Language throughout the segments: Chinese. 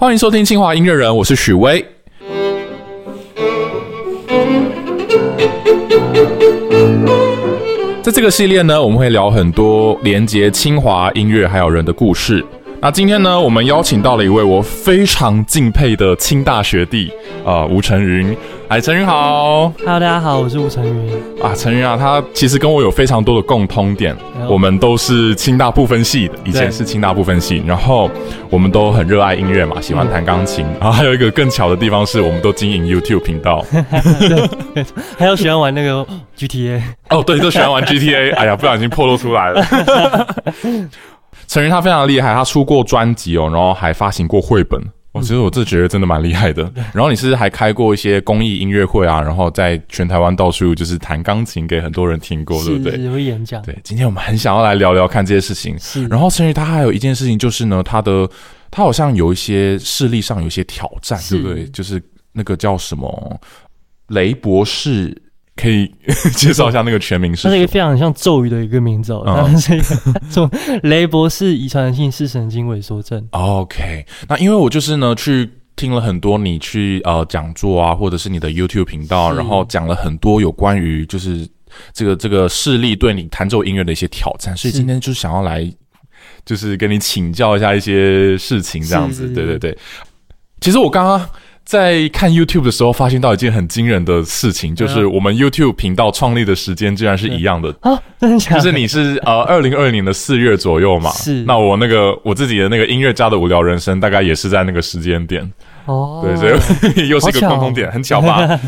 欢迎收听清华音乐人，我是许巍。在这个系列呢，我们会聊很多连接清华音乐还有人的故事。那今天呢，我们邀请到了一位我非常敬佩的清大学弟啊，吴成云。哎，陈云好，Hello，大家好，我是吴成云啊。陈云啊，他其实跟我有非常多的共通点，我们都是清大部分系的，以前是清大部分系，然后我们都很热爱音乐嘛，喜欢弹钢琴。然后还有一个更巧的地方是，我们都经营 YouTube 频道，还有喜欢玩那个 GTA。哦，对，都喜欢玩 GTA。哎呀，不小心破露出来了。陈云他非常厉害，他出过专辑哦，然后还发行过绘本。我其实我这觉得真的蛮厉害的。然后你是还开过一些公益音乐会啊，然后在全台湾到处就是弹钢琴给很多人听过，对不对？会演讲。对，今天我们很想要来聊聊看这些事情。是。然后甚至他还有一件事情就是呢，他的他好像有一些视力上有一些挑战，对不对？就是那个叫什么雷博士。可以 介绍一下那个全名是？它是一个非常像咒语的一个名字，它是一个雷博士遗传性视神经萎缩症。OK，那因为我就是呢去听了很多你去呃讲座啊，或者是你的 YouTube 频道，然后讲了很多有关于就是这个这个视力对你弹奏音乐的一些挑战，所以今天就是想要来就是跟你请教一下一些事情，这样子。对对对，其实我刚刚。在看 YouTube 的时候，发现到一件很惊人的事情，就是我们 YouTube 频道创立的时间竟然是一样的啊！真的假的？就是你是呃，二零二零年的四月左右嘛？是。那我那个我自己的那个音乐家的无聊人生，大概也是在那个时间点哦。对，所以 又是一个共同点，很巧吧？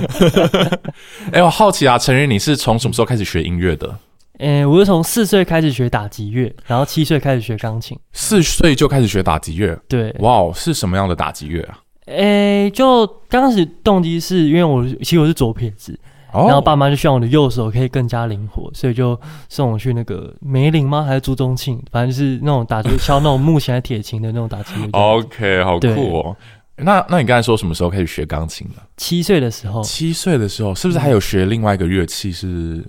哎，我好奇啊，陈云，你是从什么时候开始学音乐的？诶，我是从四岁开始学打击乐，然后七岁开始学钢琴。四岁就开始学打击乐？对。哇哦，是什么样的打击乐啊？诶，就刚开始动机是因为我其实我是左撇子，然后爸妈就希望我的右手可以更加灵活，所以就送我去那个梅林吗？还是朱宗庆？反正就是那种打击敲那种木琴、还铁琴的那种打击。OK，好酷哦。那那你刚才说什么时候开始学钢琴的？七岁的时候。七岁的时候，是不是还有学另外一个乐器是？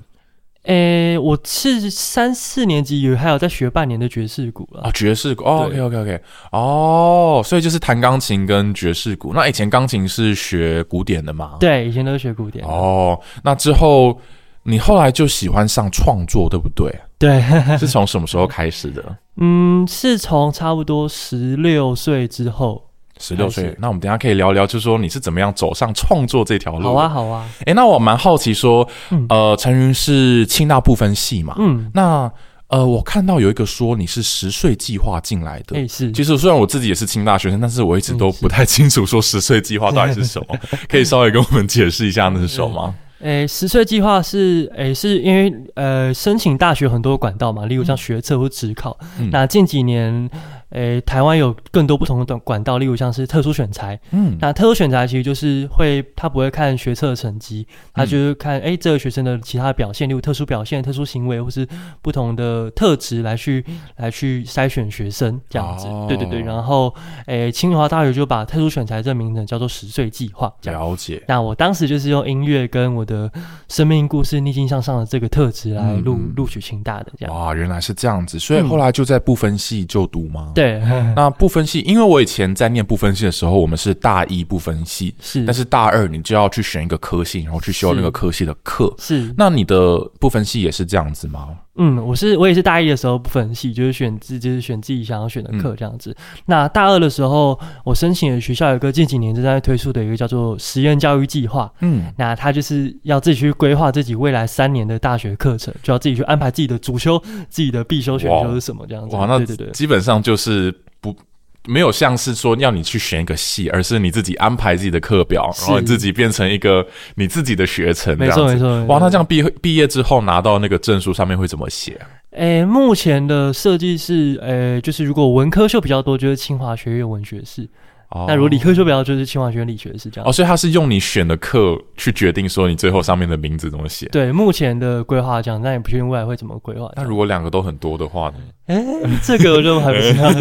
诶，我是三四年级有还有在学半年的爵士鼓了啊，爵士鼓哦，OK OK OK，哦，所以就是弹钢琴跟爵士鼓。那以前钢琴是学古典的吗？对，以前都是学古典。哦，那之后你后来就喜欢上创作，对不对？对，是从什么时候开始的？嗯，是从差不多十六岁之后。十六岁，那我们等下可以聊聊，就是说你是怎么样走上创作这条路？好啊，好啊。哎，那我蛮好奇，说，呃，陈云是清大部分系嘛？嗯，那呃，我看到有一个说你是十岁计划进来的，哎，是。其实虽然我自己也是清大学生，但是我一直都不太清楚说十岁计划到底是什么，可以稍微跟我们解释一下那是什么吗？诶，十岁计划是诶，是因为呃，申请大学很多管道嘛，例如像学测或职考。那近几年。诶，台湾有更多不同的管道，例如像是特殊选材。嗯，那特殊选材其实就是会，他不会看学测成绩，他就是看诶这个学生的其他表现，例如特殊表现、特殊行为或是不同的特质来去来去筛选学生这样子。对对对，然后诶，清华大学就把特殊选材这名字叫做十岁计划。了解。那我当时就是用音乐跟我的生命故事逆境向上的这个特质来录录取清大的这样。哇，原来是这样子，所以后来就在不分系就读吗？对。对，那不分系，因为我以前在念不分系的时候，我们是大一不分系，是，但是大二你就要去选一个科系，然后去修那个科系的课，是。那你的不分系也是这样子吗？嗯，我是我也是大一的时候不分系，就是选自就是选自己想要选的课这样子。那大二的时候，我申请的学校有个近几年正在推出的一个叫做实验教育计划，嗯，那他就是要自己去规划自己未来三年的大学课程，就要自己去安排自己的主修、自己的必修选修是什么这样子。哇，那对对对，基本上就是不。没有像是说要你去选一个系，而是你自己安排自己的课表，然后自己变成一个你自己的学程。没错没错。哇，那这样毕毕业之后拿到那个证书上面会怎么写？诶，目前的设计是，诶，就是如果文科秀比较多，就是清华学院文学系。那如果理科修比较就是清华学院理学是这样哦，所以他是用你选的课去决定说你最后上面的名字怎么写。对，目前的规划这样，那也不确定未来会怎么规划。那如果两个都很多的话呢？哎，这个我就还不知道。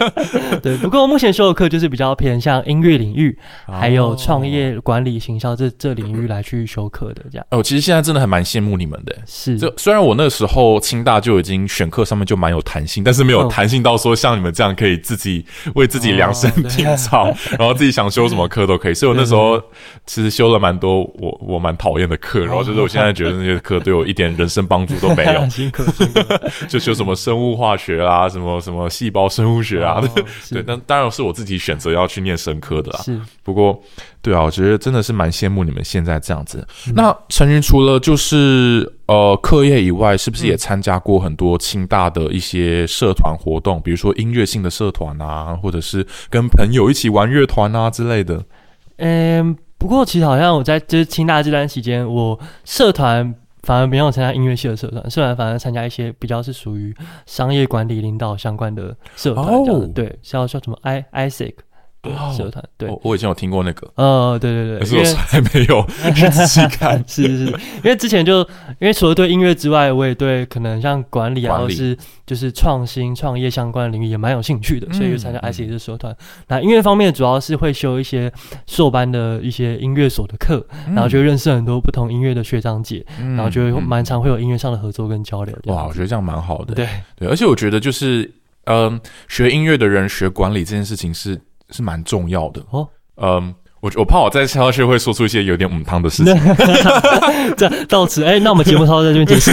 对，不过我目前修的课就是比较偏向音乐领域，还有创业管理、行销这这领域来去修课的这样。哦，其实现在真的还蛮羡慕你们的。是，就虽然我那时候清大就已经选课上面就蛮有弹性，但是没有弹性到说像你们这样可以自己为自己量身定造。好，然后自己想修什么课都可以。所以我那时候其实修了蛮多我我蛮讨厌的课，然后就是我现在觉得那些课对我一点人生帮助都没有。辛苦辛苦，就修什么生物化学啊，什么什么细胞生物学啊，对，那当然是我自己选择要去念生科的啦。是，不过对啊，我觉得真的是蛮羡慕你们现在这样子。那陈云除了就是呃课业以外，是不是也参加过很多清大的一些社团活动，比如说音乐性的社团啊，或者是跟朋友一起玩乐团啊之类的？嗯，不过其实好像我在就是清大这段期间，我社团反而没有参加音乐系的社团，社团反而参加一些比较是属于商业管理领导相关的社团，这样对，像叫什么 I 社团对，我以前有听过那个，呃，对对对，可是我从来没有 去仔细看。是是是，因为之前就因为除了对音乐之外，我也对可能像管理啊，或是就是创新创业相关的领域也蛮有兴趣的，所以就参加 IC 的社团。那音乐方面主要是会修一些硕班的一些音乐所的课，然后就认识很多不同音乐的学长姐，然后就会蛮常会有音乐上的合作跟交流。哇，我觉得这样蛮好的。对对，而且我觉得就是嗯，学音乐的人学管理这件事情是。是蛮重要的哦，嗯，我我怕我再下去会说出一些有点母汤的事情。这到此，哎，那我们节目稍后在这边结束。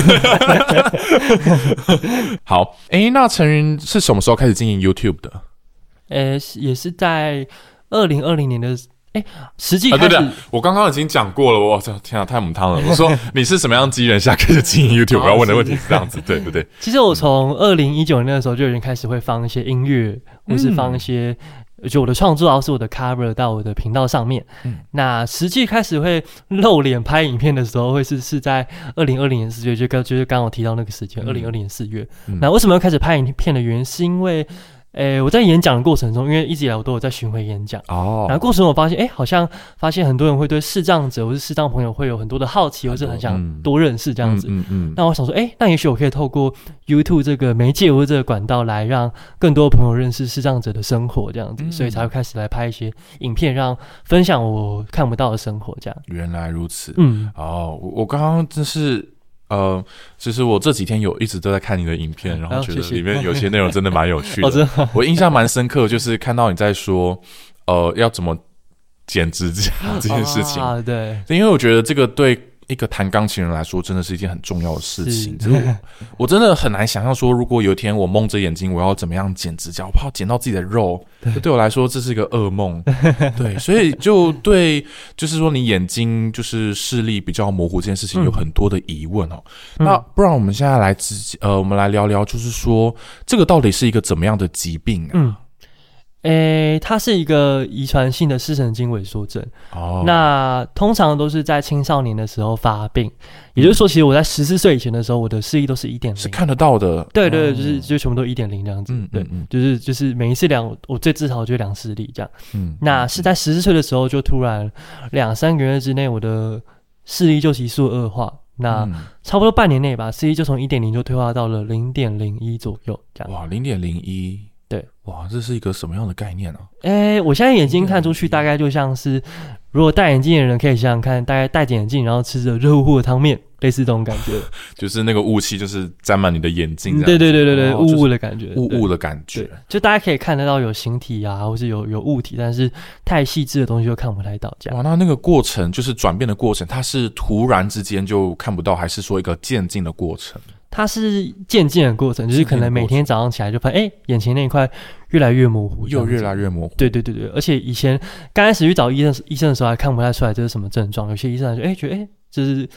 好，哎，那陈云是什么时候开始经营 YouTube 的？呃，也是在二零二零年的，哎，实际开始，我刚刚已经讲过了。我操，天啊，太母汤了！我说 你是什么样机缘下开始经营 YouTube？我要问的问题是这样子，对不对？其实我从二零一九年的时候就已经开始会放一些音乐，或是放一些。就我的创作，然后是我的 cover 到我的频道上面。嗯，那实际开始会露脸拍影片的时候，会是是在二零二零年四月，就刚就是刚我提到那个时间，二零二零年四月。那为什么要开始拍影片的原因，是因为。诶，我在演讲的过程中，因为一直以来我都有在巡回演讲哦，然后过程中我发现，哎，好像发现很多人会对视障者或是视障朋友会有很多的好奇，或是很想多认识这样子。嗯嗯。那我想说，哎，那也许我可以透过 YouTube 这个媒介或者这个管道来让更多的朋友认识视障者的生活这样子，所以才会开始来拍一些影片，让分享我看不到的生活这样。原来如此。嗯。哦，我我刚刚真是。呃，其实我这几天有一直都在看你的影片，然后觉得里面有些内容真的蛮有趣的。我印象蛮深刻，就是看到你在说，呃，要怎么剪指甲 这件事情。啊，对，因为我觉得这个对。一个弹钢琴人来说，真的是一件很重要的事情。我 我真的很难想象说，如果有一天我蒙着眼睛，我要怎么样剪指甲？我怕剪到自己的肉。对我来说，这是一个噩梦。对，所以就对，就是说你眼睛就是视力比较模糊这件事情，有很多的疑问哦。那不然我们现在来直接呃，我们来聊聊，就是说这个到底是一个怎么样的疾病啊？诶，它是一个遗传性的视神经萎缩症。哦，那通常都是在青少年的时候发病，也就是说，其实我在十四岁以前的时候，我的视力都是一点零，是看得到的。对对，就是就全部都一点零这样子。嗯，对，就是就是每一次量，我最至少就量视力这样。嗯，那是在十四岁的时候，就突然两三个月之内，我的视力就急速恶化。那差不多半年内吧，视力就从一点零就退化到了零点零一左右这样。哇，零点零一。对，哇，这是一个什么样的概念呢？哎，我现在眼睛看出去，大概就像是，如果戴眼镜的人可以想想看，大概戴着眼镜，然后吃着热乎乎的汤面，类似这种感觉，就是那个雾气，就是沾满你的眼睛，对对对对对，雾雾的感觉，雾雾的感觉，就大家可以看得到有形体啊，或是有有物体，但是太细致的东西就看不太到。这样哇，那那个过程就是转变的过程，它是突然之间就看不到，还是说一个渐进的过程？它是渐进的过程，就是可能每天早上起来就发现，哎，眼前那一块越来越模糊，又越来越模糊。对对对对，而且以前刚开始去找医生医生的时候，还看不太出来这是什么症状。有些医生还说，哎，觉得哎，这是。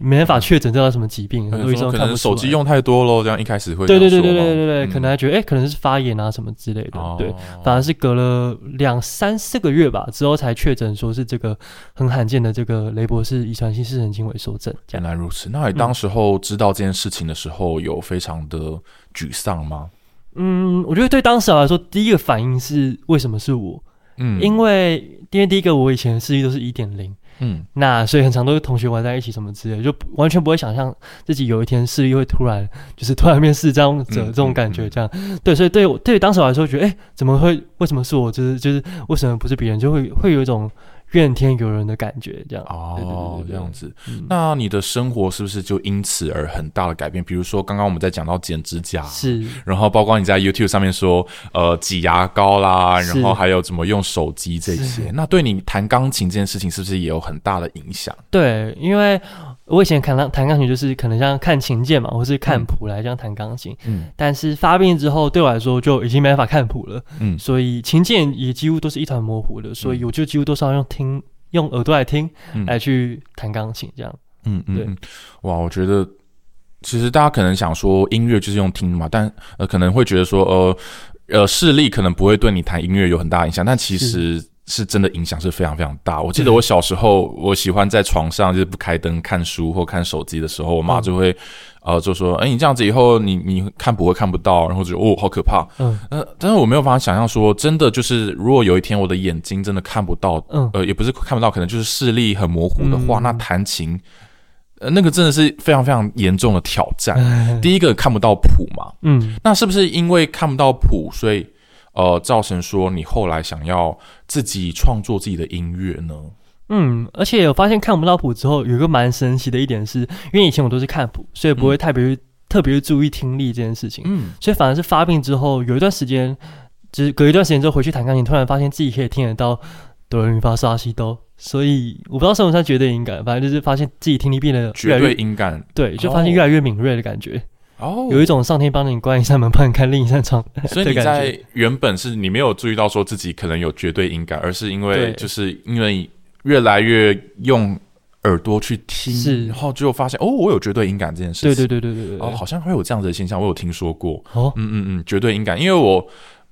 没办法确诊这叫什么疾病，很多医生可能手机用太多喽，这样一开始会对对对对对对对，可能还觉得哎，可能是发炎啊什么之类的，对，反而是隔了两三四个月吧之后才确诊，说是这个很罕见的这个雷博士遗传性视神经萎缩症。原来如此，那你当时候知道这件事情的时候，有非常的沮丧吗？嗯，我觉得对当时来说，第一个反应是为什么是我？嗯，因为因为第一个我以前的视力都是一点零。嗯，那所以很常都是同学玩在一起什么之类，就完全不会想象自己有一天视力会突然就是突然变视障者这种感觉，这样对，所以对我对当时来说觉得，哎，怎么会？为什么是我？就是就是为什么不是别人？就会会有一种怨天尤人的感觉，这样。哦，这样子。嗯。那你的生活是不是就因此而很大的改变？比如说刚刚我们在讲到剪指甲，是。然后包括你在 YouTube 上面说，呃，挤牙膏啦，然后还有怎么用手机这些，那对你弹钢琴这件事情是不是也有很大的影响？对，因为我以前弹钢弹钢琴就是可能像看琴键嘛，或是看谱来这样弹钢琴，嗯。但是发病之后对我来说就已经没办法看谱了，嗯。所以琴键也几乎都是一团模糊的，所以我就几乎都是要用听用耳朵来听嗯。来去弹钢琴这样。嗯嗯对，哇，我觉得其实大家可能想说音乐就是用听嘛，但呃可能会觉得说呃呃视力可能不会对你弹音乐有很大影响，但其实。是真的影响是非常非常大。我记得我小时候，我喜欢在床上就是不开灯看书或看手机的时候，我妈就会、呃就说：“哎、你这样子以后你你看不会看不到，然后就哦好可怕。”嗯。呃，但是我没有办法想象说，真的就是如果有一天我的眼睛真的看不到，嗯。呃，也不是看不到，可能就是视力很模糊的话，嗯那弹琴，呃，那个真的是非常非常严重的挑战。第一个看不到谱嘛，嗯，那是不是因为看不到谱，所以呃，造成说你后来想要自己创作自己的音乐呢？嗯，而且我发现看不到谱之后，有一个蛮神奇的一点是，因为以前我都是看谱，所以不会特别、特别注意听力这件事情，嗯，所以反而是发病之后，有一段时间，就是隔一段时间之后回去弹钢琴，突然发现自己可以听得到哆来咪发嗦西哆，所以我不知道算不算绝对音感，反正就是发现自己听力变得越绝对来越音感。对，就发现越来越敏锐的感觉，哦，有一种上天帮你关一扇门，帮你开另一扇窗 所以你。在原本是你没有注意到说自己可能有绝对音感，而是因为就是因为越来越用耳朵去听，是。然后就发现哦，我有绝对音感这件事情。对对对对对对。哦，好像会有这样子的现象，我有听说过。哦，嗯嗯嗯，绝对音感，因为我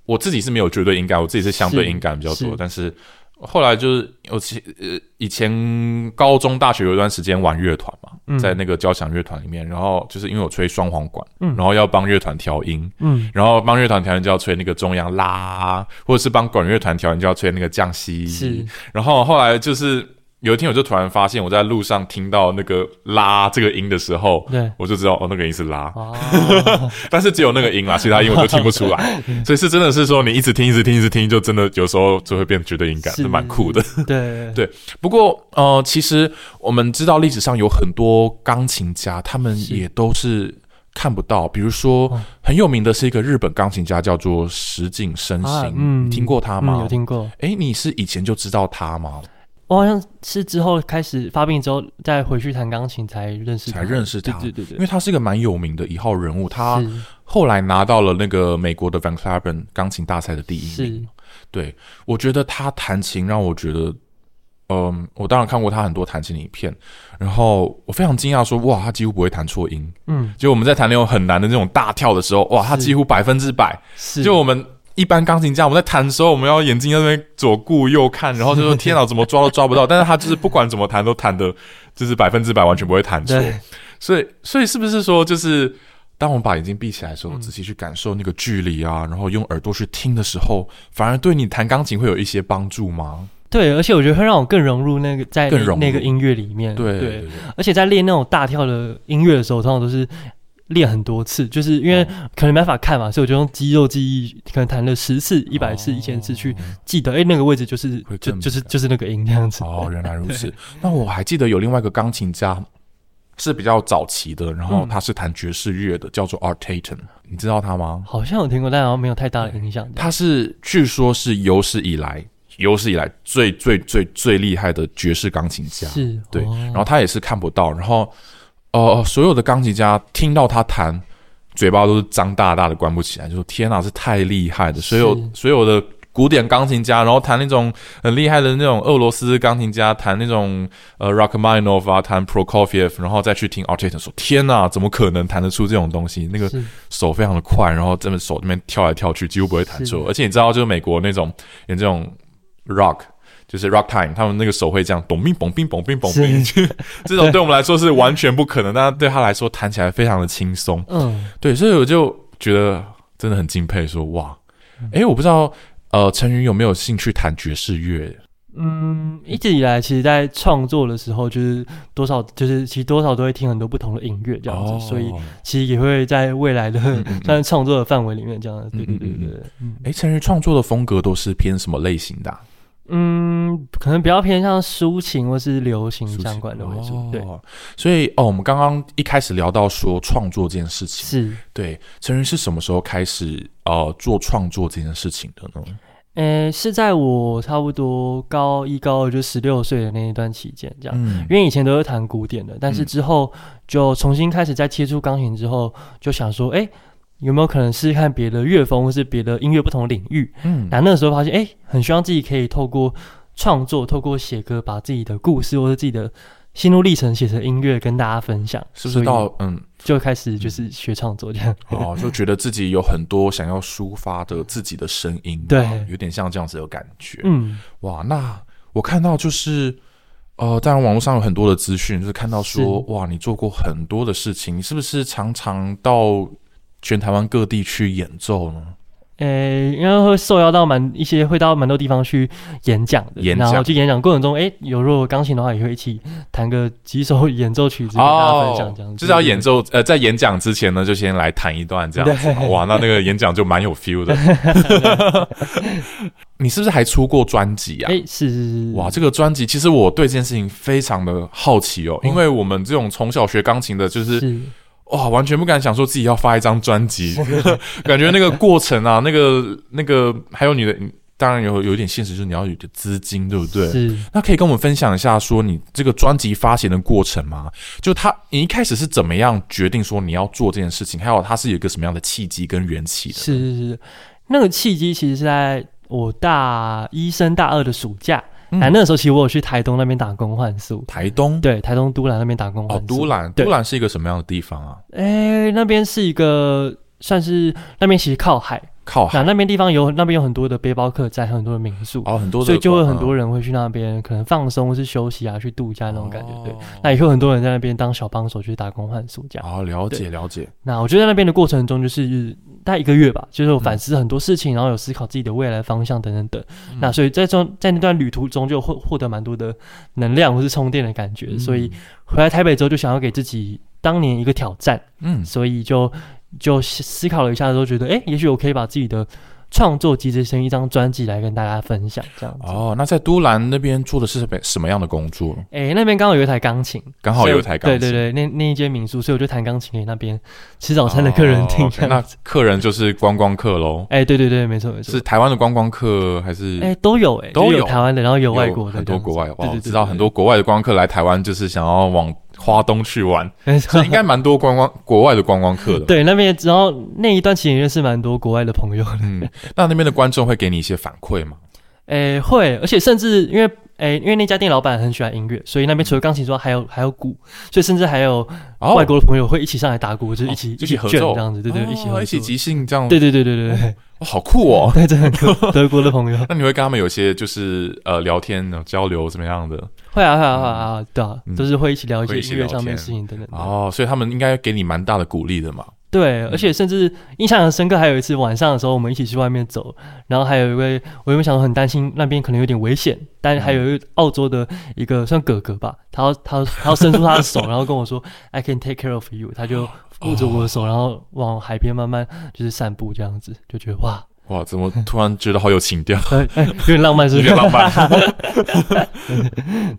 我自己是没有绝对音感，我自己是相对是音感比较多，是。但是后来就是我其呃以前高中大学有一段时间玩乐团嘛，嗯。在那个交响乐团里面，然后就是因为我吹双簧管，嗯。然后要帮乐团调音，嗯。然后帮乐团调音就要吹那个中央拉，或者是帮管乐团调音就要吹那个降西。是，然后后来就是有一天我就突然发现我在路上听到那个拉这个音的时候，对。我就知道哦那个音是拉，哦，但是只有那个音啦，其他音我都听不出来。所以是真的是说你一直听一直听一直听，就真的有时候就会变绝对音感，是是蛮酷的。对对不过呃，其实我们知道历史上有很多钢琴家，他们也都是。看不到，比如说哦很有名的是一个日本钢琴家，叫做石井伸行，啊嗯你听过他吗？嗯有听过。诶，你是以前就知道他吗？我好像是之后开始发病之后，再回去弹钢琴才认识他，才认识他对对对因为他是一个蛮有名的一号人物，他，后来拿到了那个美国的 Van Cliburn 钢琴大赛的第一是名。是对，我觉得他弹琴让我觉得，嗯，我当然看过他很多弹琴的影片，然后我非常惊讶说，哇，他几乎不会弹错音。嗯就我们在弹那种很难的那种大跳的时候，哇，他几乎百分之百。是，就我们一般钢琴家，我们在弹的时候，我们要眼睛在那边左顾右看，然后就说天哪，怎么抓都抓不到。但是他就是不管怎么弹都弹的，就是百分之百完全不会弹错。所以，所以是不是说，就是当我们把眼睛闭起来的时候，嗯仔细去感受那个距离啊，然后用耳朵去听的时候，反而对你弹钢琴会有一些帮助吗？对，而且我觉得会让我更融入那个在那个音乐里面，对对，而且在练那种大跳的音乐的时候，通常都是练很多次，就是因为可能没办法看嘛，所以我就用肌肉记忆，可能弹了十次、一百次、一千次去记得，哎，那个位置就是就就是就是那个音这样子。哦，原来如此。那我还记得有另外一个钢琴家是比较早期的，然后嗯他是弹爵士乐的，叫做 Art Tatum，你知道他吗？好像有听过，但好像没有太大的影响。他是据说是有史以来有史以来最最最最厉害的爵士钢琴家。是，对，哦然后他也是看不到，然后呃，所有的钢琴家听到他弹，嘴巴都是张大大的，关不起来，就说天哪，是太厉害的。所有所有的古典钢琴家，然后弹那种很厉害的那种俄罗斯钢琴家，弹那种呃 Rachmaninoff 啊，弹 Prokofiev，然后再去听 a r t e t 说天哪，怎么可能弹得出这种东西？那个手非常的快，然后这么手那边跳来跳去，几乎不会弹错。而且你知道，就是美国那种有这种 rock，就是 rock time，他们那个手会这样咚冰嘣冰嘣冰嘣冰，这种 对。我们来说是完全不可能，但对他来说弹起来非常的轻松。嗯，对，所以我就觉得真的很敬佩说哇，诶，我不知道呃陈云有没有兴趣弹爵士乐？嗯，一直以来，其实，在创作的时候，就是多少，就是其实多少都会听很多不同的音乐这样子，所以哦其实也会在未来的嗯嗯算是创作的范围里面这样子。对对对对对，嗯。诶，陈云创作的风格都是偏什么类型的啊、嗯，嗯，可能比较偏向抒情或是流行相关的为主。对，所以哦，我们刚刚一开始聊到说创作这件事情，是。对陈云是什么时候开始呃做创作这件事情的呢？呃，是在我差不多高一高二就十六岁的那一段期间，这样，因为以前都是弹古典的，但是之后就重新开始在接触钢琴之后，就想说，哎，有没有可能试试看别的乐风或是别的音乐不同领域？嗯，那那个时候发现，哎，很希望自己可以透过创作，透过写歌，把自己的故事或者自己的。心路历程写成音乐跟大家分享，是不是到嗯就开始就是学创作这样哦，就觉得自己有很多想要抒发的自己的声音，对，有点像这样子的感觉。嗯，哇，那我看到就是呃，当然网络上有很多的资讯，就是看到说哇，你做过很多的事情，你是不是常常到全台湾各地去演奏呢？呃，因为会受邀到蛮一些，会到蛮多地方去演讲的，然后去演讲过程中，哎，有如果钢琴的话，也会一起弹个几首演奏曲子跟大家分享这样。就是要演奏，呃，在演讲之前呢，就先来弹一段这样子。哇，那那个演讲就蛮有 feel 的。你是不是还出过专辑啊？哎，是是是。哇，这个专辑其实我对这件事情非常的好奇哦，因为我们这种从小学钢琴的，就是。哇，完全不敢想说自己要发一张专辑，感觉那个过程啊，那个那个，还有你的，当然有有一点现实，就是你要有的资金，对不对？是。那可以跟我们分享一下，说你这个专辑发行的过程吗？就他，你一开始是怎么样决定说你要做这件事情？还有它是有一个什么样的契机跟缘起的？是是是，那个契机其实是在我大一升大二的暑假。哎，那个时候其实我有去台东那边打工换宿。台东对，台东都兰那边打工换。哦，都兰，都兰是一个什么样的地方啊？哎，那边是一个算是那边其实靠海。靠海，那边地方有那边有很多的背包客栈，很多的民宿，哦，很多，所以就会很多人会去那边，可能放松是休息啊，去度假那种感觉。对，那也会很多人在那边当小帮手去打工换宿这样。哦，了解了解。那我觉得在那边的过程中，就是大概一个月吧，就是我反思很多事情，然后有思考自己的未来方向等等等。那所以在中在那段旅途中，就获获得蛮多的能量或是充电的感觉。所以回来台北之后，就想要给自己当年一个挑战。嗯，所以就就思考了一下，之后觉得哎，也许我可以把自己的。创作集结成一张专辑来跟大家分享，这样子。哦，那在都兰那边做的是什么样的工作？哎，那边刚好有一台钢琴，刚好有一台钢琴。对对对，那那一间民宿，所以我就弹钢琴给那边吃早餐的客人听。那客人就是观光客喽？哎，对对对，没错没错，是台湾的观光客还是？哎，都有哎，都有台湾的，然后有外国的，很多国外。哇，知道很多国外的观光客来台湾，就是想要往。花东去玩，所以应该蛮多观光国外的观光客的。对，那边然后那一段期间认识蛮多国外的朋友。嗯，那那边的观众会给你一些反馈吗？诶，会，而且甚至因为诶，因为那家店老板很喜欢音乐，所以那边除了钢琴之外，还有还有鼓，所以甚至还有外国的朋友会一起上来打鼓，就一起一起合奏这样子，对对，一起一起即兴这样。对对对对对对，好酷哦！对，真的酷，德国的朋友。那你会跟他们有些就是呃聊天交流怎么样的？会啊会啊会啊，对啊，都是会一起聊一些音乐上面的事情等等。哦，所以他们应该给你蛮大的鼓励的嘛。对，而且甚至印象很深刻，还有一次晚上的时候，我们一起去外面走，然后还有一位，我原本想很担心那边可能有点危险，但还有一个澳洲的一个算哥哥吧，他要他他要伸出他的手，然后跟我说 I can take care of you，他就握着我的手，然后往海边慢慢就是散步这样子，就觉得哇。哇，怎么突然觉得好有情调？有点浪漫，是有点浪漫。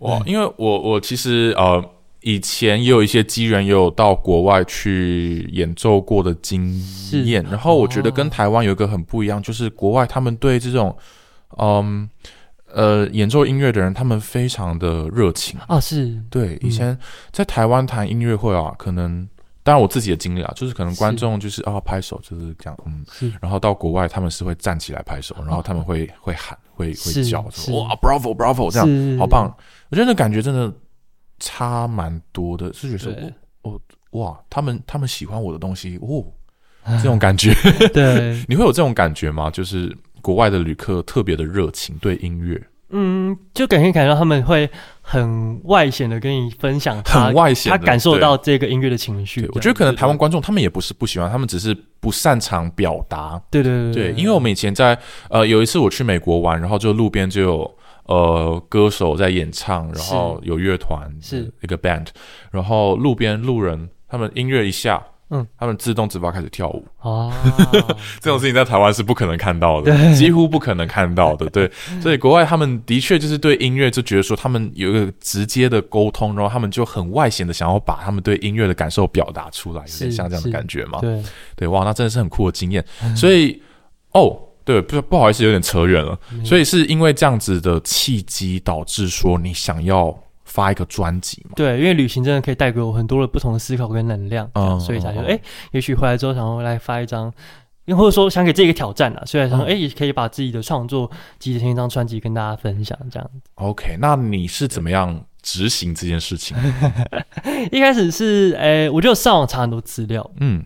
哇，因为我我其实呃以前也有一些机缘，也有到国外去演奏过的经验。然后我觉得跟台湾有一个很不一样，就是国外他们对这种嗯呃演奏音乐的人，他们非常的热情啊。是对，以前在台湾谈音乐会啊，可能。当然，我自己的经历啊，就是可能观众就是啊拍手，就是这样，嗯，然后到国外他们是会站起来拍手，然后他们会会喊，会会叫，哇，bravo bravo，这样好棒！我觉得那感觉真的差蛮多的，是觉得哦哇，他们他们喜欢我的东西哦，这种感觉，对，你会有这种感觉吗？就是国外的旅客特别的热情对音乐。嗯，就感觉感觉到他们会很外显的跟你分享，很外显，他感受到这个音乐的情绪。我觉得可能台湾观众他们也不是不喜欢，他们只是不擅长表达。对对对对，因为我们以前在呃有一次我去美国玩，然后就路边就有呃歌手在演唱，然后有乐团是一个 band，然后路边路人他们音乐一下。嗯，他们自动直播开始跳舞哦，这种事情在台湾是不可能看到的，几乎不可能看到的。对，所以国外他们的确就是对音乐就觉得说他们有一个直接的沟通，然后他们就很外显的想要把他们对音乐的感受表达出来，有点像这样的感觉嘛。对，对，哇，那真的是很酷的经验。所以，哦，对，不不好意思，有点扯远了。所以是因为这样子的契机，导致说你想要发一个专辑嘛？对，因为旅行真的可以带给我很多的不同的思考跟能量，所以才觉得，哎、也许回来之后想要来发一张，又或者说想给自己一个挑战啊，所以想说，嗯哎、也可以把自己的创作集成一张专辑跟大家分享，这样子。OK，那你是怎么样执行这件事情？一开始是，哎、我就上网查很多资料，嗯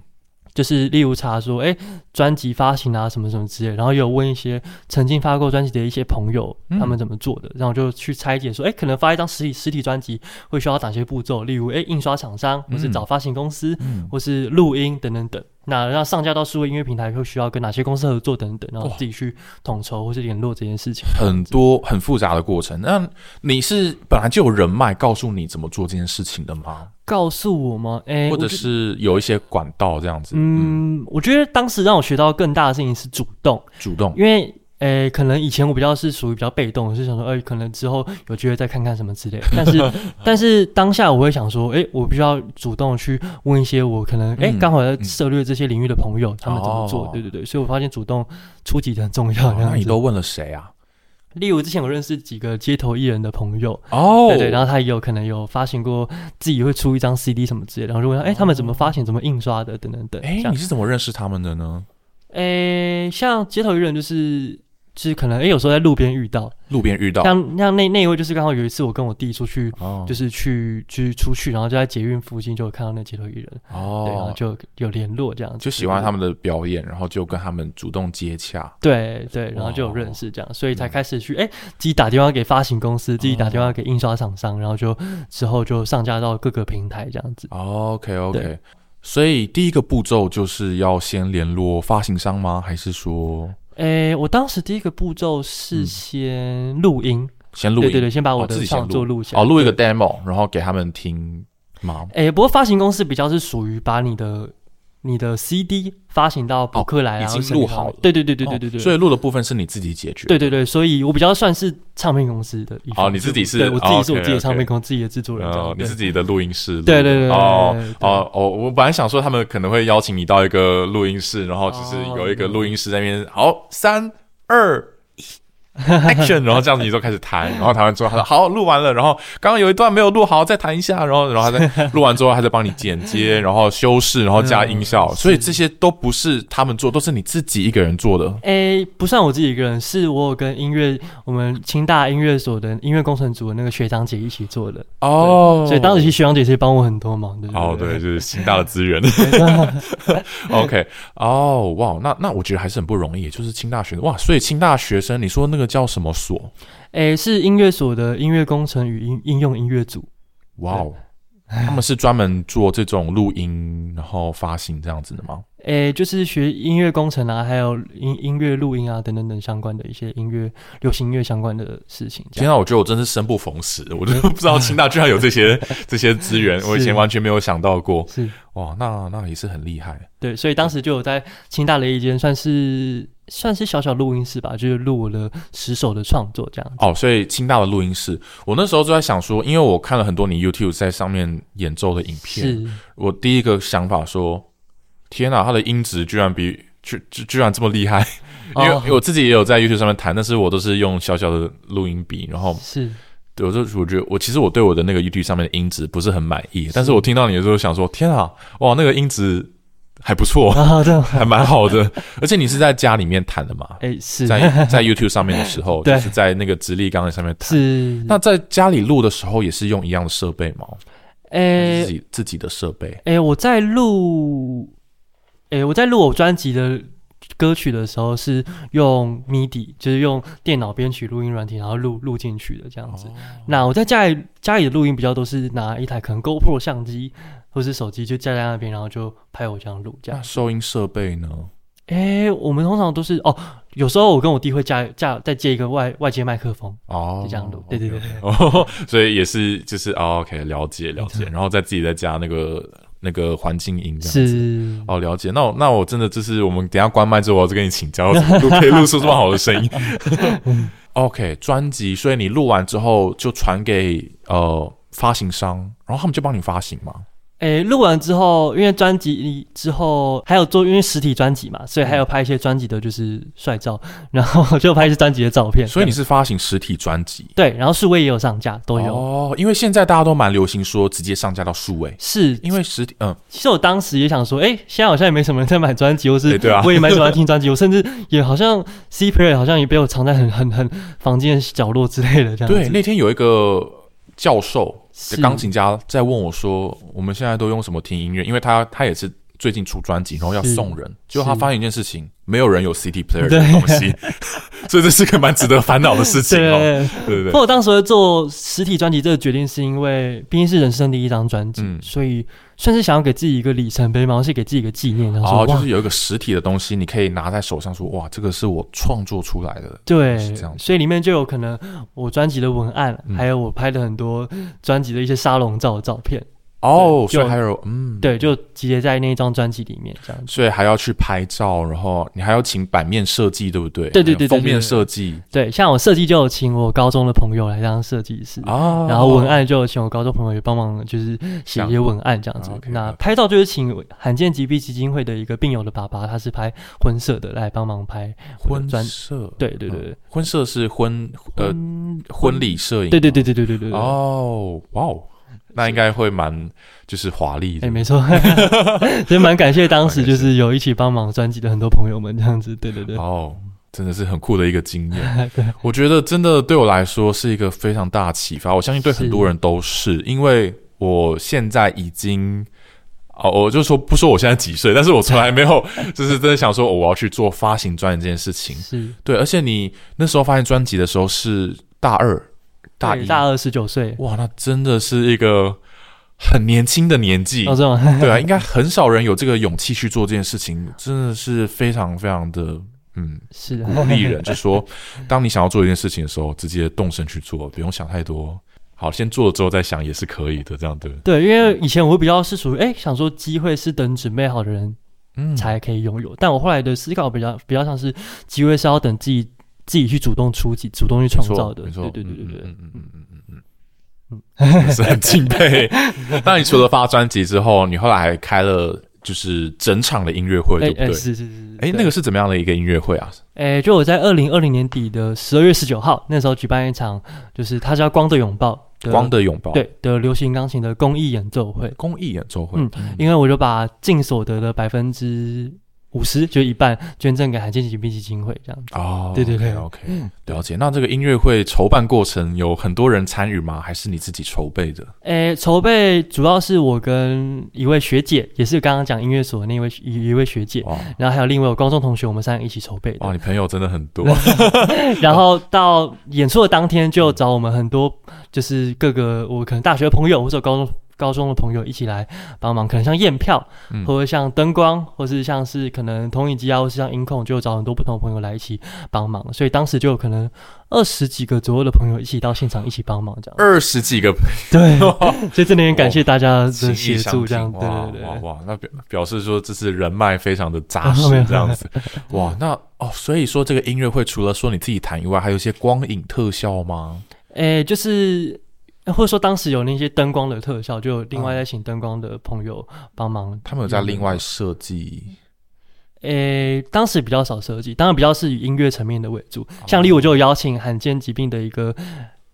就是例如查说，哎、专辑发行啊，什么什么之类，然后也有问一些曾经发过专辑的一些朋友，嗯。他们怎么做的，然后就去拆解说，哎、可能发一张实体实体专辑会需要哪些步骤，例如，哎、印刷厂商，或是嗯。找发行公司，嗯，或是录音等等等。那那上架到数位音乐平台会需要跟哪些公司合作等等，然后自己去统筹或是联络这件事情。很多很复杂的过程。那你是本来就有人脉告诉你怎么做这件事情的吗？告诉我吗？哎、或者是有一些管道这样子？嗯，嗯，我觉得当时让我学到更大的事情是主动，主动。因为。诶，可能以前我比较是属于比较被动，是想说，哎、可能之后有机会再看看什么之类的。但是，但是当下我会想说，哎、我必须要主动去问一些我可能，哎、嗯刚好在涉猎这些领域的朋友，他们怎么做？哦对对对，所以我发现主动出击的很重要。那你都问了谁啊？例如之前我认识几个街头艺人的朋友，哦对对，然后他也有可能有发行过自己会出一张 CD 什么之类的，然后就问他，哎、他们怎么发行、怎么印刷的，等等等。哎、你是怎么认识他们的呢？哎、像街头艺人就是就是可能哎、有时候在路边遇到，路边遇到。像像那那一位就是刚好有一次我跟我弟出去。哦，就是去去出去，然后就在捷运附近就有看到那街头艺人，对，然后哦，就有联络这样子，就喜欢他们的表演，然后就跟他们主动接洽。对对，然后就有认识这样，所以才开始去哎、自己打电话给发行公司，自己打电话给印刷厂商，然后就之后就上架到各个平台这样子。OK OK，所以第一个步骤就是要先联络发行商吗？还是说诶，我当时第一个步骤是嗯先录音，先录音？对对对，先把我哦的创作录下来。哦，录一个 demo，然后给他们听吗？诶，不过发行公司比较是属于把你的你的 CD 发行到博客来啊，哦已经录好了对对对对对对对，哦所以录的部分是你自己解决。对对对，所以我比较算是唱片公司的一方。哦你自己是对我自己是我自己的唱片公司，自己的制作人哦你自己的录音室对对对对哦哦哦，我本来想说他们可能会邀请你到一个录音室，然后就是哦有一个录音室在那边，好，三二一。action，然后这样子你就开始弹，然后弹完之后，他说好录完了，然后刚刚有一段没有录好，再弹一下，然后然后他再 录完之后，他再帮你剪接，然后修饰，然后加音效，嗯所以这些都不是他们做，都是你自己一个人做的。诶，不算我自己一个人，是我有跟音乐我们清大音乐所的音乐工程组的那个学长姐一起做的，哦所以当时其实学长姐其实帮我很多忙的。哦，对，就是清大的资源。OK，哦，哇，那那我觉得还是很不容易，就是清大学的哇，所以清大学生，你说那个叫什么所？诶，是音乐所的音乐工程与应应用音乐组。哇哦，他们是专门做这种录音然后发行这样子的吗？诶，就是学音乐工程啊，还有音音乐录音啊等等等相关的一些音乐、流行音乐相关的事情。这样天啊，我觉得我真是生不逢时，我都不知道清大居然有这些这些资源，我以前完全没有想到过。是哇，那那也是很厉害。对，所以当时就有在清大的一间算是算是小小录音室吧，就是录我的十首的创作这样子。哦，所以清大的录音室，我那时候就在想说，因为我看了很多你 YouTube 在上面演奏的影片，我第一个想法说，天啊，它的音质居然比居居居然这么厉害，因为哦我自己也有在 YouTube 上面弹，但是我都是用小小的录音笔，然后是。对我就我觉得我其实我对我的那个 YouTube 上面的音质不是很满意，但是我听到你的时候想说，天啊，哇，那个音质还不错，啊，这样，还蛮好的，而且你是在家里面弹的嘛，哎，是在在 YouTube 上面的时候，对就是在那个直立钢上面弹。是，那在家里录的时候也是用一样的设备吗？哎自己自己的设备？哎，我在录，哎，我在录我专辑的歌曲的时候是用 MIDI，就是用电脑编曲录音软体，然后录录进去的这样子。那我在家里家里的录音比较都是拿一台可能 GoPro 相机或是手机就架在那边，然后就拍我这样录这样。那收音设备呢？诶，我们通常都是哦，有时候我跟我弟会架架再接一个外外接麦克风，哦，就这样录。对对对对。哦，所以也是就是哦，OK，了解了解，然后再自己再加那个那个环境音这样子。是哦，了解。那我那我真的就是我们等一下关麦之后，我再跟你请教，怎么录可以录出这么好的声音。OK，专辑，所以你录完之后就传给呃发行商，然后他们就帮你发行嘛。诶，录完之后，因为专辑之后还有做，因为实体专辑嘛，所以还有拍一些专辑的，就是帅照，然后 就拍一些专辑的照片。所以你是发行实体专辑，对，然后数位也有上架，都有。哦，因为现在大家都蛮流行说直接上架到数位，是因为实体，嗯，其实我当时也想说，哎，现在好像也没什么人在买专辑，或是我也蛮喜欢听专辑，我甚至 也好像 C Player 好像也被我藏在很很很房间角落之类的这样。对，那天有一个教授。钢琴家在问我说：“我们现在都用什么听音乐？因为他他也是最近出专辑，然后要送人，就他发现一件事情，没有人有 CD player 这东西，所以这是个蛮值得烦恼的事情哦。对对对。不过我当时做实体专辑这个决定，是因为毕竟是人生第一张专辑，所以。”算是想要给自己一个里程碑嘛，是给自己一个纪念。然后就是有一个实体的东西，你可以拿在手上，说哇，这个是我创作出来的。对，是这样。所以里面就有可能我专辑的文案，还有我拍的很多专辑的一些沙龙照的照片。哦，所以还有嗯，对，就集结在那一张专辑里面这样子。所以还要去拍照，然后你还要请版面设计，对不对？对对对，封面设计。对，像我设计就有请我高中的朋友来当设计师啊，然后文案就有请我高中朋友也帮忙，就是写一些文案这样子。那拍照就是请罕见疾病基金会的一个病友的爸爸，他是拍婚摄的，来帮忙拍婚摄。对对对对，婚摄是婚呃婚礼摄影。对对对对对对对。哦，哇哦。那应该会蛮就是华丽的，哎，没错，所以蛮感谢当时就是有一起帮忙专辑的很多朋友们这样子，对对对，哦，真的是很酷的一个经验，我觉得真的对我来说是一个非常大的启发，我相信对很多人都是，因为我现在已经，哦，我就说不说我现在几岁，但是我从来没有就是真的想说我要去做发行专辑这件事情，是。对，而且你那时候发行专辑的时候是大二。大一、大二十九岁，哇，那真的是一个很年轻的年纪，哦，这吗？对啊，应该很少人有这个勇气去做这件事情，真的是非常非常的，嗯，是鼓励人。就说，当你想要做一件事情的时候，直接动身去做，不用想太多。好，先做了之后再想也是可以的，这样对。对，因为以前我会比较是属于，哎，想说机会是等准备好的人，嗯，才可以拥有。但我后来的思考比较比较像是，机会是要等自己。自己去主动出击，主动去创造的，对对对对对，嗯嗯嗯嗯嗯嗯嗯，是很敬佩。那你除了发专辑之后，你后来还开了就是整场的音乐会，对不对？是是是。哎，那个是怎么样的一个音乐会啊？哎，就我在二零二零年底的十二月十九号，那时候举办一场，就是它叫《光的拥抱》，光的拥抱，对的流行钢琴的公益演奏会，公益演奏会。嗯，因为我就把净所得的百分之。五十就一半捐赠给罕见疾病基金会这样子哦，对对对，OK，了解。那这个音乐会筹办过程有很多人参与吗？还是你自己筹备的？诶，筹备主要是我跟一位学姐，也是刚刚讲音乐所的那位一一位学姐，然后还有另外有高中同学，我们三个一起筹备的。哇，你朋友真的很多。然后到演出的当天，就找我们很多，就是各个我可能大学朋友或者高中。高中的朋友一起来帮忙，可能像验票，或者像灯光，或是像是可能投影机啊，或是像音控，就找很多不同的朋友来一起帮忙。所以当时就有可能二十几个左右的朋友一起到现场一起帮忙，这样。二十几个，对，所以真的很感谢大家的协助，这样。对对对，哇，那表表示说这是人脉非常的扎实，这样子。哇，那哦，所以说这个音乐会除了说你自己弹以外，还有一些光影特效吗？诶，就是。或者说当时有那些灯光的特效，就另外再请灯光的朋友帮忙。他们有在另外设计？诶，当时比较少设计，当然比较是以音乐层面的为主。像例我就邀请罕见疾病的一个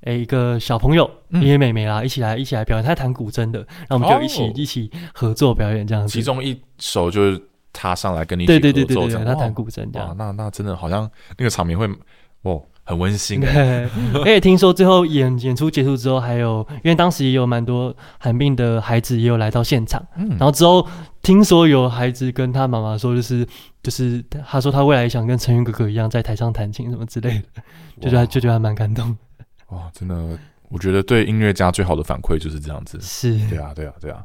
诶一个小朋友，一些妹妹啦，一起来一起来表演。他弹古筝的，然后我们就一起一起合作表演这样子。其中一首就是他上来跟你对对对对对，他弹古筝这样。那那真的好像那个场面会哦。很温馨，而且听说最后演演出结束之后，还有因为当时也有蛮多寒病的孩子也有来到现场，然后之后听说有孩子跟他妈妈说，就是就是他说他未来想跟陈云哥哥一样在台上弹琴什么之类的，就觉得就觉得还蛮感动。哇，真的，我觉得对音乐家最好的反馈就是这样子，是，对啊，对啊，对啊，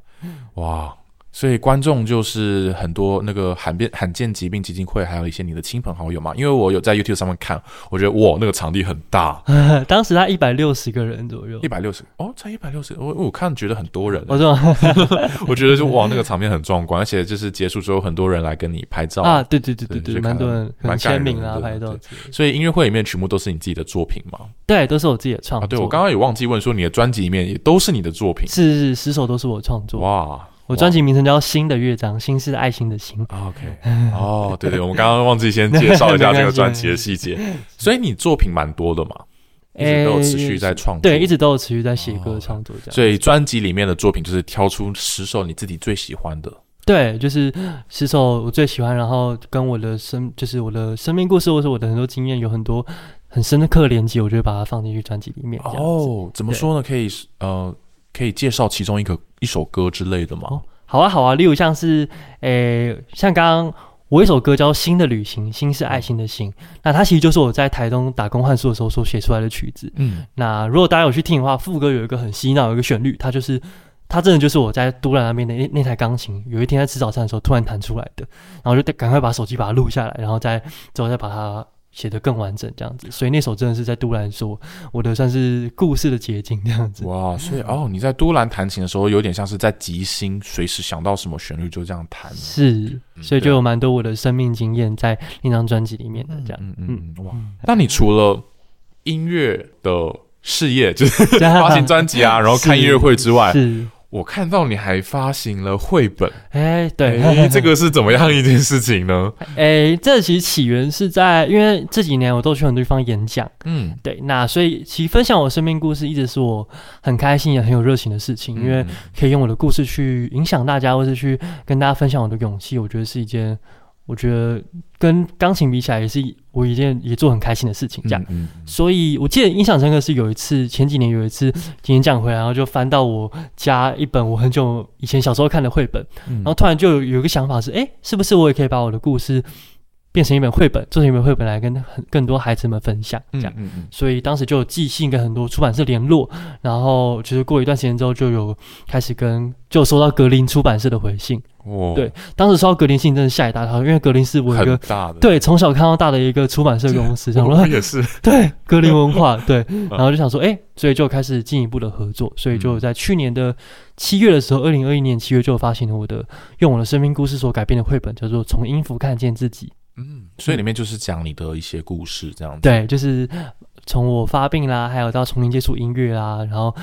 哇。所以观众就是很多那个罕见罕见疾病基金会，还有一些你的亲朋好友嘛。因为我有在 YouTube 上面看，我觉得哇，那个场地很大，当时他一百六十个人左右，一百六十哦，才一百六十，我我看觉得很多人，我说，我觉得就哇，那个场面很壮观，而且就是结束之后，很多人来跟你拍照啊，对对对对对，蛮多人蛮签名啊，拍照。所以音乐会里面全部都是你自己的作品吗？对，都是我自己的创作。对我刚刚也忘记问说，你的专辑里面也都是你的作品？是是，十首都是我创作。哇。我专辑名称叫《新的乐章》，心是爱心的心。OK，哦，对对，我们刚刚忘记先介绍一下这个专辑的细节。所以你作品蛮多的嘛，一直都有持续在创作，对，一直都有持续在写歌创作这样。所以专辑里面的作品就是挑出十首你自己最喜欢的，对，就是十首我最喜欢，然后跟我的生，就是我的生命故事，或者我的很多经验有很多很深刻的连接，我就会把它放进去专辑里面。哦，怎么说呢？可以呃。可以介绍其中一个一首歌之类的吗？好啊，好啊。例如像是，诶，像刚刚我一首歌叫《新的旅行》，心是爱心的心。那它其实就是我在台东打工换宿的时候所写出来的曲子。嗯，那如果大家有去听的话，副歌有一个很洗脑，有一个旋律，它就是它真的就是我在都兰那边的那那台钢琴，有一天在吃早餐的时候突然弹出来的，然后就赶快把手机把它录下来，然后再之后再把它。写得更完整这样子，所以那首真的是在都兰说我的算是故事的结晶这样子。哇，所以哦，你在都兰弹琴的时候，有点像是在即兴，随时想到什么旋律就这样弹。是，所以就有蛮多我的生命经验在那张专辑里面的这样。嗯嗯哇，那你除了音乐的事业，就是 发行专辑啊，然后看音乐会之外，是。我看到你还发行了绘本，哎，对，这个是怎么样一件事情呢？哎，这其实起源是在，因为这几年我都去很多地方演讲，嗯，对，那所以其实分享我生命故事一直是我很开心也很有热情的事情，因为可以用我的故事去影响大家，或是去跟大家分享我的勇气，我觉得是一件。我觉得跟钢琴比起来，也是我一件也做很开心的事情，这样。所以我记得印象深刻是有一次前几年有一次演讲回来，然后就翻到我家一本我很久以前小时候看的绘本，然后突然就有有一个想法是，哎，是不是我也可以把我的故事。变成一本绘本，做成一本绘本来跟很更多孩子们分享，这样。所以当时就有寄信跟很多出版社联络，然后就是过一段时间之后，就有开始跟就收到格林出版社的回信。哦，对，当时收到格林信真的吓一大跳，因为格林是我一个大的。对从小看到大的一个出版社公司，然后也是。对格林文化 对，然后就想说，哎，所以就开始进一步的合作，所以就在去年的七月的时候，二零二一年七月就发行了我的用我的生命故事所改编的绘本，叫做《从音符看见自己》。嗯，所以里面就是讲你的一些故事，这样子。对，就是从我发病啦，还有到重新接触音乐啦，然后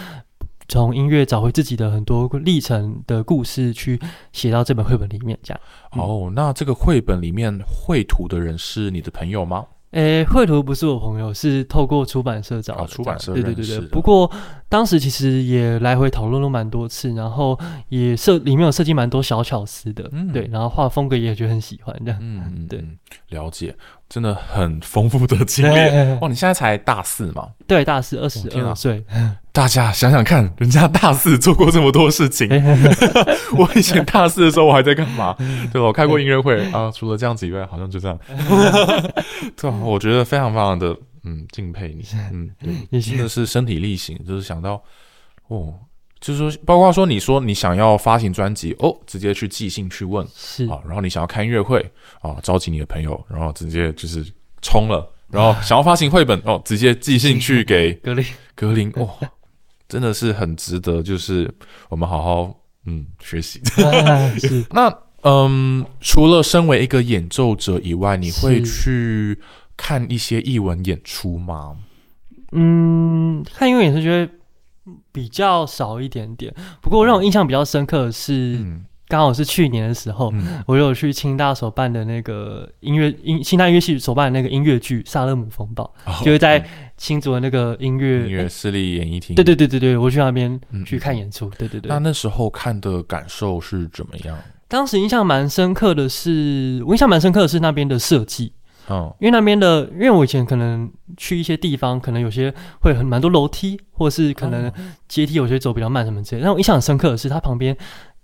从音乐找回自己的很多历程的故事，去写到这本绘本里面，这样。哦，那这个绘本里面绘图的人是你的朋友吗？诶，绘图不是我朋友，是透过出版社找的。出版社对对对对。不过当时其实也来回讨论了蛮多次，然后也设里面有设计蛮多小巧思的，嗯对，然后画风格也觉得很喜欢这样。嗯，对，了解。真的很丰富的经验哇！你现在才大四嘛？对，大四二十二岁。大家想想看，人家大四做过这么多事情。我以前大四的时候，我还在干嘛？对我开过音乐会啊，除了这样子以外，好像就这样。对，我觉得非常非常的嗯敬佩你。嗯，对，真的是身体力行，就是想到哦。就是说，包括说，你说你想要发行专辑哦，直接去寄信去问是啊，然后你想要看音乐会啊，召集你的朋友，然后直接就是冲了，然后想要发行绘本哦，直接寄信去给 格林格林哇，真的是很值得，就是我们好好嗯学习。是 那嗯，除了身为一个演奏者以外，你会去看一些艺文演出吗？嗯，看英文演出觉得。比较少一点点，不过让我印象比较深刻的是，刚好是去年的时候，我有去清大所办的那个音乐音清大音乐系所办的那个音乐剧《萨勒姆风暴》，就是在新竹的那个音乐音乐私立演艺厅。对对对对对，我去那边去看演出。对对对。那那时候看的感受是怎么样？当时印象蛮深刻的是，我印象蛮深刻的是那边的设计。哦，因为那边的，因为我以前可能去一些地方，可能有些会很蛮多楼梯，或者是可能阶梯有些走比较慢什么之类。让我印象很深刻的是，它旁边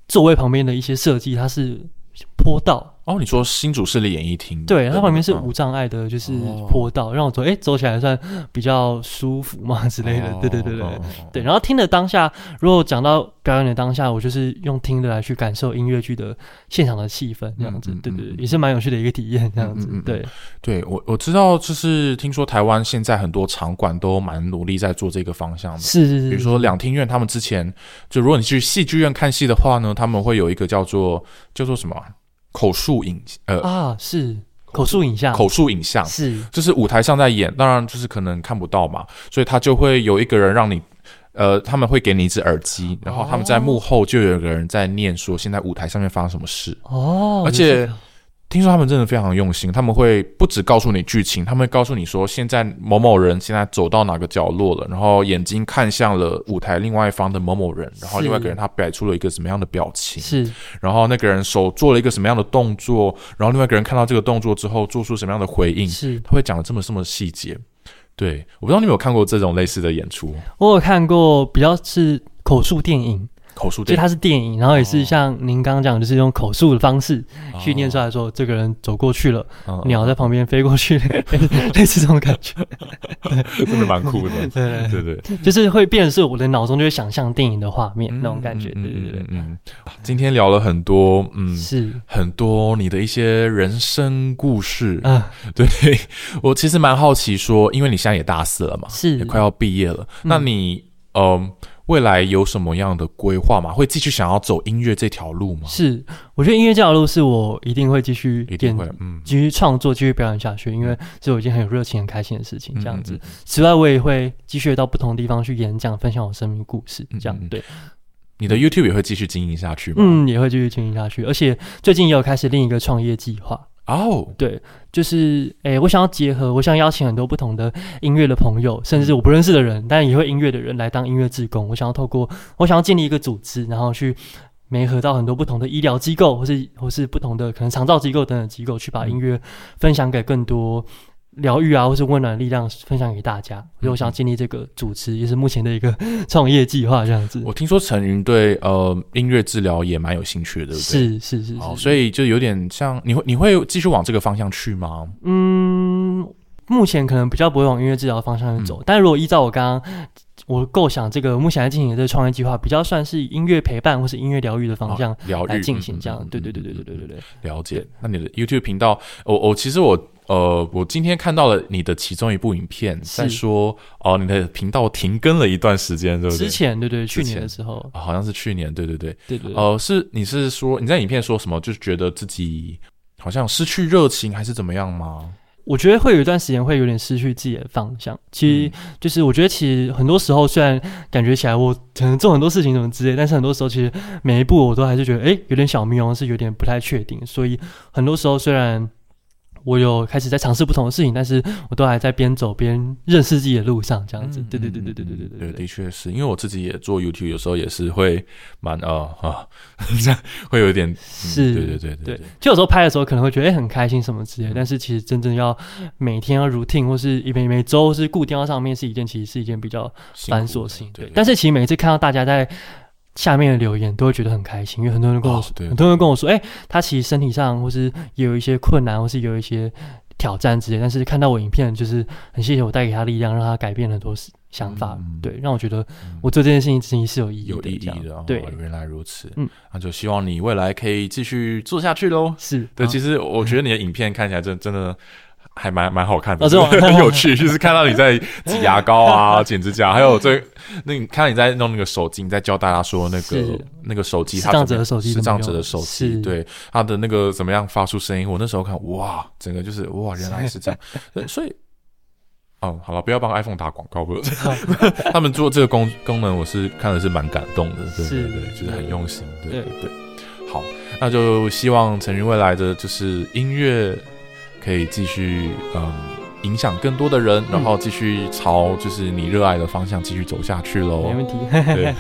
座位旁边的一些设计，它是坡道，哦，你说新竹市立演艺厅，对，它旁边是嗯无障碍的，就是哦坡道，让我走，哎，走起来算比较舒服嘛之类的。对对对对对。然后听的当下，如果讲到表演的当下，我就是用听的来去感受音乐剧的现场的气氛，这样子嗯嗯。对对对，嗯也是蛮有趣的一个体验，这样子。对，对我我知道，就是听说台湾现在很多场馆都蛮努力在做这个方向的。是是是。比如说两厅院，他们之前就如果你去戏剧院看戏的话呢，他们会有一个叫做叫做什么啊口述影呃啊，是口述影像，口述影像，是就是舞台上在演，当然就是可能看不到嘛，所以他就会有一个人让你。呃，他们会给你一只耳机，然后他们在幕后就有一个人在念说现在舞台上面发生什么事。哦，而且就是听说他们真的非常用心，他们会不止告诉你剧情，他们会告诉你说现在某某人现在走到哪个角落了，然后眼睛看向了舞台另外一方的某某人，然后另外一个人他摆出了一个什么样的表情，是。然后那个人手做了一个什么样的动作，然后另外一个人看到这个动作之后做出什么样的回应，是，他会讲的这么这么细节。对，我不知道你有没有看过这种类似的演出，我有看过比较是口述电影，口述电影。就它是电影，然后也是像您刚刚讲，就是用口述的方式去念出来，说，这个人走过去了，嗯鸟在旁边飞过去，类似这种感觉。真的蛮酷的，对对对。就是会变成是我的脑中就会想象电影的画面那种感觉。嗯对对对嗯嗯，今天聊了很多，嗯，，是。很多你的一些人生故事。啊，对我其实蛮好奇说，因为你现在也大四了嘛，是。也快要毕业了，嗯那你呃未来有什么样的规划吗？会继续想要走音乐这条路吗？是，我觉得音乐这条路是我一定会继续一定会，嗯，继续创作、继续表演下去，因为是我一件很有热情、很开心的事情。这样子嗯，嗯此外，我也会继续到不同地方去演讲，分享我生命故事。这样对，你的 YouTube 也会继续经营下去吗？嗯，也会继续经营下去。而且最近也有开始另一个创业计划。哦，对，就是诶，我想要结合，我想邀请很多不同的音乐的朋友，甚至是我不认识的人，但也会音乐的人来当音乐志工。我想要透过，我想要建立一个组织，然后去媒合到很多不同的医疗机构，或是或是不同的可能长照机构等等机构，去把音乐分享给更多。疗愈啊，或是温暖的力量分享给大家，所以我想要建立这个主持，也是目前的一个创业计划，这样子。我听说陈云对呃音乐治疗也蛮有兴趣的，对不对？是是是好，是，所以就有点像你会你会继续往这个方向去吗？嗯，目前可能比较不会往音乐治疗方向去走，但如果依照我刚刚我构想这个目前在进行的这个创业计划，比较算是音乐陪伴或是音乐疗愈的方向来进行，这样。对对对对对对对对。了解。那你的 YouTube 频道，我我其实我呃，我今天看到了你的其中一部影片，是在说哦、你的频道停更了一段时间，对不对之？前对对，去年的时候，啊好像是去年，对对对。对对对，呃，是你是说你在影片说什么？就是觉得自己好像失去热情，还是怎么样吗？我觉得会有一段时间会有点失去自己的方向。其实嗯就是我觉得，其实很多时候虽然感觉起来我可能做很多事情什么之类，但是很多时候其实每一步我都还是觉得，哎，有点小迷茫，是有点不太确定。所以很多时候虽然我有开始在尝试不同的事情，但是我都还在边走边认识自己的路上，这样子。嗯对对对对对对对对，的确是因为我自己也做 YouTube，有时候也是会蛮哦啊，这样会有一点，嗯是对对对对对，就有时候拍的时候可能会觉得很开心什么之类的，但是其实真正要每天要 routine 或是每每周或是固定到上面是一件其实是一件比较繁琐性，对。但是其实每次看到大家在下面的留言，都会觉得很开心，因为很多人跟我说，哦对很多人跟我说，哎、他其实身体上或是也有一些困难，或是有一些挑战之类，但是看到我影片，就是很谢谢我带给他力量，让他改变很多事想法，嗯对，让我觉得我做这件事情其实是有意义的，有意义的，哦对，原来如此，嗯，那就希望你未来可以继续做下去喽。是，对，啊其实我觉得你的影片看起来真真的还蛮蛮好看的，很 有趣。就是看到你在挤牙膏啊、剪指甲，还有这那你看你在弄那个手机，你在教大家说那个那个手机它怎么者的手机视障怎么用者的手机，是对它的那个怎么样发出声音。我那时候看哇，整个就是哇，原来是这样。所以。哦，好了，不要帮 iPhone 打广告，不是他们做这个功功能，我是看的是蛮感动的，对对是对，就是很用心，对对对对。好，那就希望陈云未来的就是音乐可以继续嗯影响更多的人，然后继续朝就是你热爱的方向继续走下去喽没。问题，对，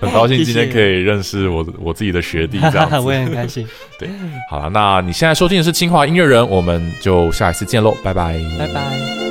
很高兴 今天可以认识我我自己的学弟这样我子。也很开心，对好了，那你现在收听的是清华音乐人，我们就下一次见喽，拜拜，拜拜。